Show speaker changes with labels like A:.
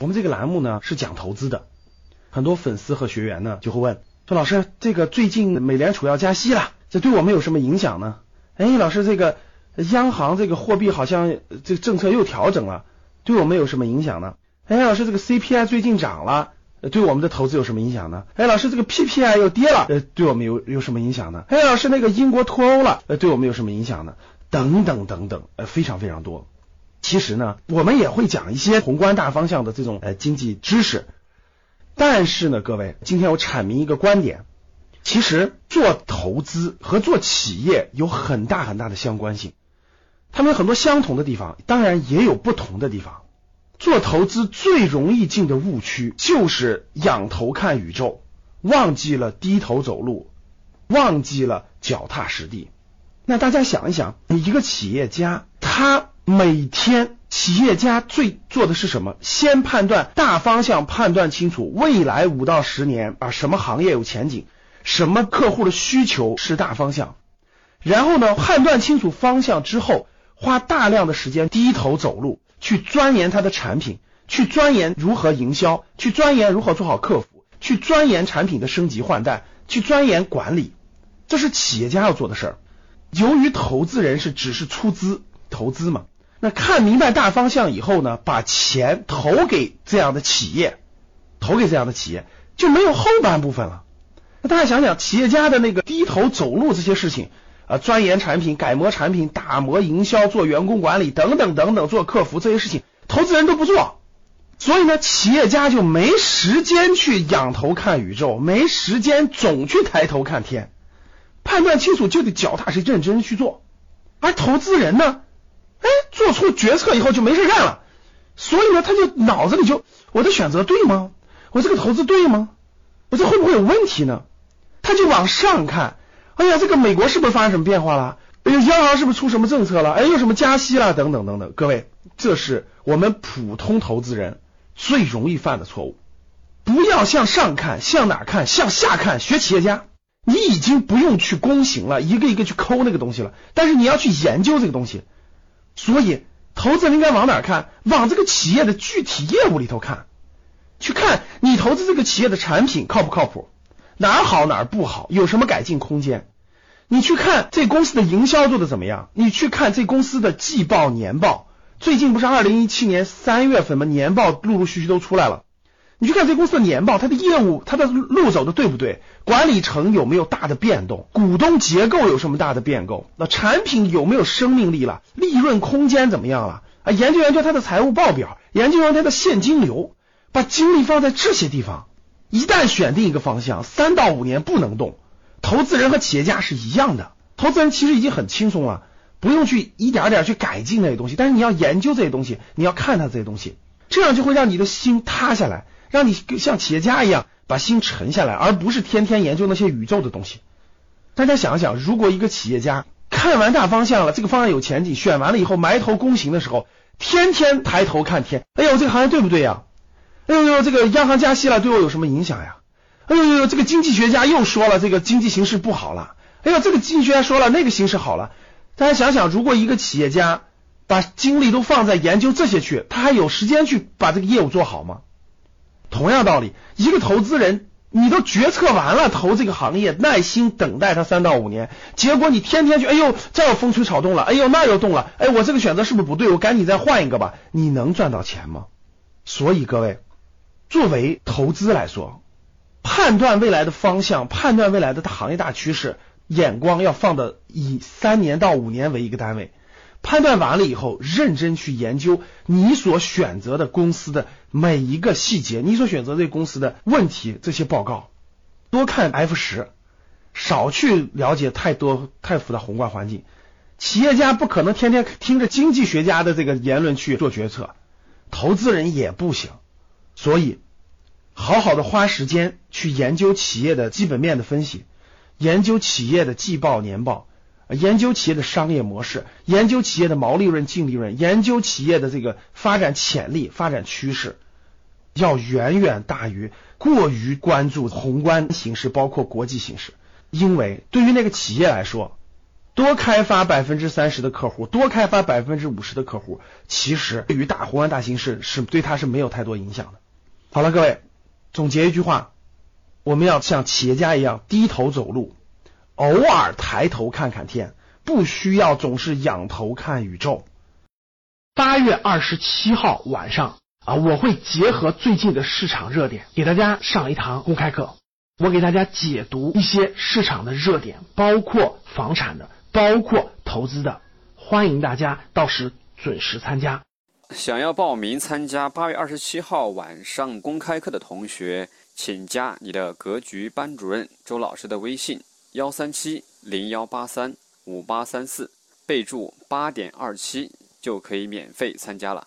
A: 我们这个栏目呢是讲投资的，很多粉丝和学员呢就会问说：“老师，这个最近美联储要加息了，这对我们有什么影响呢？”哎，老师，这个央行这个货币好像这个政策又调整了，对我们有什么影响呢？哎，老师，这个 CPI 最近涨了，对我们的投资有什么影响呢？哎，老师，这个 PPI 又跌了，呃，对我们有有什么影响呢？哎，老师，那个英国脱欧了，呃，对我们有什么影响呢？等等等等，呃，非常非常多。其实呢，我们也会讲一些宏观大方向的这种呃经济知识，但是呢，各位，今天我阐明一个观点，其实做投资和做企业有很大很大的相关性，他们有很多相同的地方，当然也有不同的地方。做投资最容易进的误区就是仰头看宇宙，忘记了低头走路，忘记了脚踏实地。那大家想一想，你一个企业家，他每天企业家最做的是什么？先判断大方向，判断清楚未来五到十年啊什么行业有前景，什么客户的需求是大方向，然后呢判断清楚方向之后，花大量的时间低头走路。去钻研他的产品，去钻研如何营销，去钻研如何做好客服，去钻研产品的升级换代，去钻研管理，这是企业家要做的事儿。由于投资人是只是出资投资嘛，那看明白大方向以后呢，把钱投给这样的企业，投给这样的企业就没有后半部分了。那大家想想，企业家的那个低头走路这些事情。啊，钻研产品、改模产品、打磨营销、做员工管理等等等等，做客服这些事情，投资人都不做，所以呢，企业家就没时间去仰头看宇宙，没时间总去抬头看天，判断清楚就得脚踏实地、认真去做。而投资人呢，哎，做出决策以后就没事干了，所以呢，他就脑子里就我的选择对吗？我这个投资对吗？我这会不会有问题呢？他就往上看。哎呀，这个美国是不是发生什么变化了？哎呀，央行是不是出什么政策了？哎，有什么加息了？等等等等。各位，这是我们普通投资人最容易犯的错误。不要向上看，向哪看？向下看。学企业家，你已经不用去攻行了，一个一个去抠那个东西了。但是你要去研究这个东西。所以，投资人应该往哪看？往这个企业的具体业务里头看，去看你投资这个企业的产品靠不靠谱。哪儿好哪儿不好，有什么改进空间？你去看这公司的营销做的怎么样？你去看这公司的季报、年报，最近不是二零一七年三月份吗？年报陆陆续续都出来了。你去看这公司的年报，它的业务、它的路走的对不对？管理层有没有大的变动？股东结构有什么大的变构？那产品有没有生命力了？利润空间怎么样了？啊，研究研究它的财务报表，研究研究它的现金流，把精力放在这些地方。一旦选定一个方向，三到五年不能动。投资人和企业家是一样的，投资人其实已经很轻松了，不用去一点点去改进那些东西。但是你要研究这些东西，你要看它这些东西，这样就会让你的心塌下来，让你像企业家一样把心沉下来，而不是天天研究那些宇宙的东西。大家想想，如果一个企业家看完大方向了，这个方向有前景，选完了以后埋头躬行的时候，天天抬头看天，哎呦，这个行业对不对呀？哎呦呦，这个央行加息了，对我有什么影响呀？哎呦呦，这个经济学家又说了，这个经济形势不好了。哎呦，这个经济学家说了，那个形势好了。大家想想，如果一个企业家把精力都放在研究这些去，他还有时间去把这个业务做好吗？同样道理，一个投资人，你都决策完了投这个行业，耐心等待它三到五年，结果你天天去，哎呦，这又风吹草动了，哎呦，那又动了，哎，我这个选择是不是不对？我赶紧再换一个吧。你能赚到钱吗？所以各位。作为投资来说，判断未来的方向，判断未来的行业大趋势，眼光要放的以三年到五年为一个单位。判断完了以后，认真去研究你所选择的公司的每一个细节，你所选择这公司的问题这些报告，多看 F 十，少去了解太多太复杂宏观环境。企业家不可能天天听着经济学家的这个言论去做决策，投资人也不行。所以，好好的花时间去研究企业的基本面的分析，研究企业的季报年报，研究企业的商业模式，研究企业的毛利润、净利润，研究企业的这个发展潜力、发展趋势，要远远大于过于关注宏观形势，包括国际形势。因为对于那个企业来说，多开发百分之三十的客户，多开发百分之五十的客户，其实对于大宏观大形势是对他是没有太多影响的。好了，各位，总结一句话，我们要像企业家一样低头走路，偶尔抬头看看天，不需要总是仰头看宇宙。
B: 八月二十七号晚上啊，我会结合最近的市场热点，给大家上一堂公开课。我给大家解读一些市场的热点，包括房产的，包括投资的。欢迎大家到时准时参加。
C: 想要报名参加八月二十七号晚上公开课的同学，请加你的格局班主任周老师的微信：幺三七零幺八三五八三四，备注八点二七。就可以免费参加了。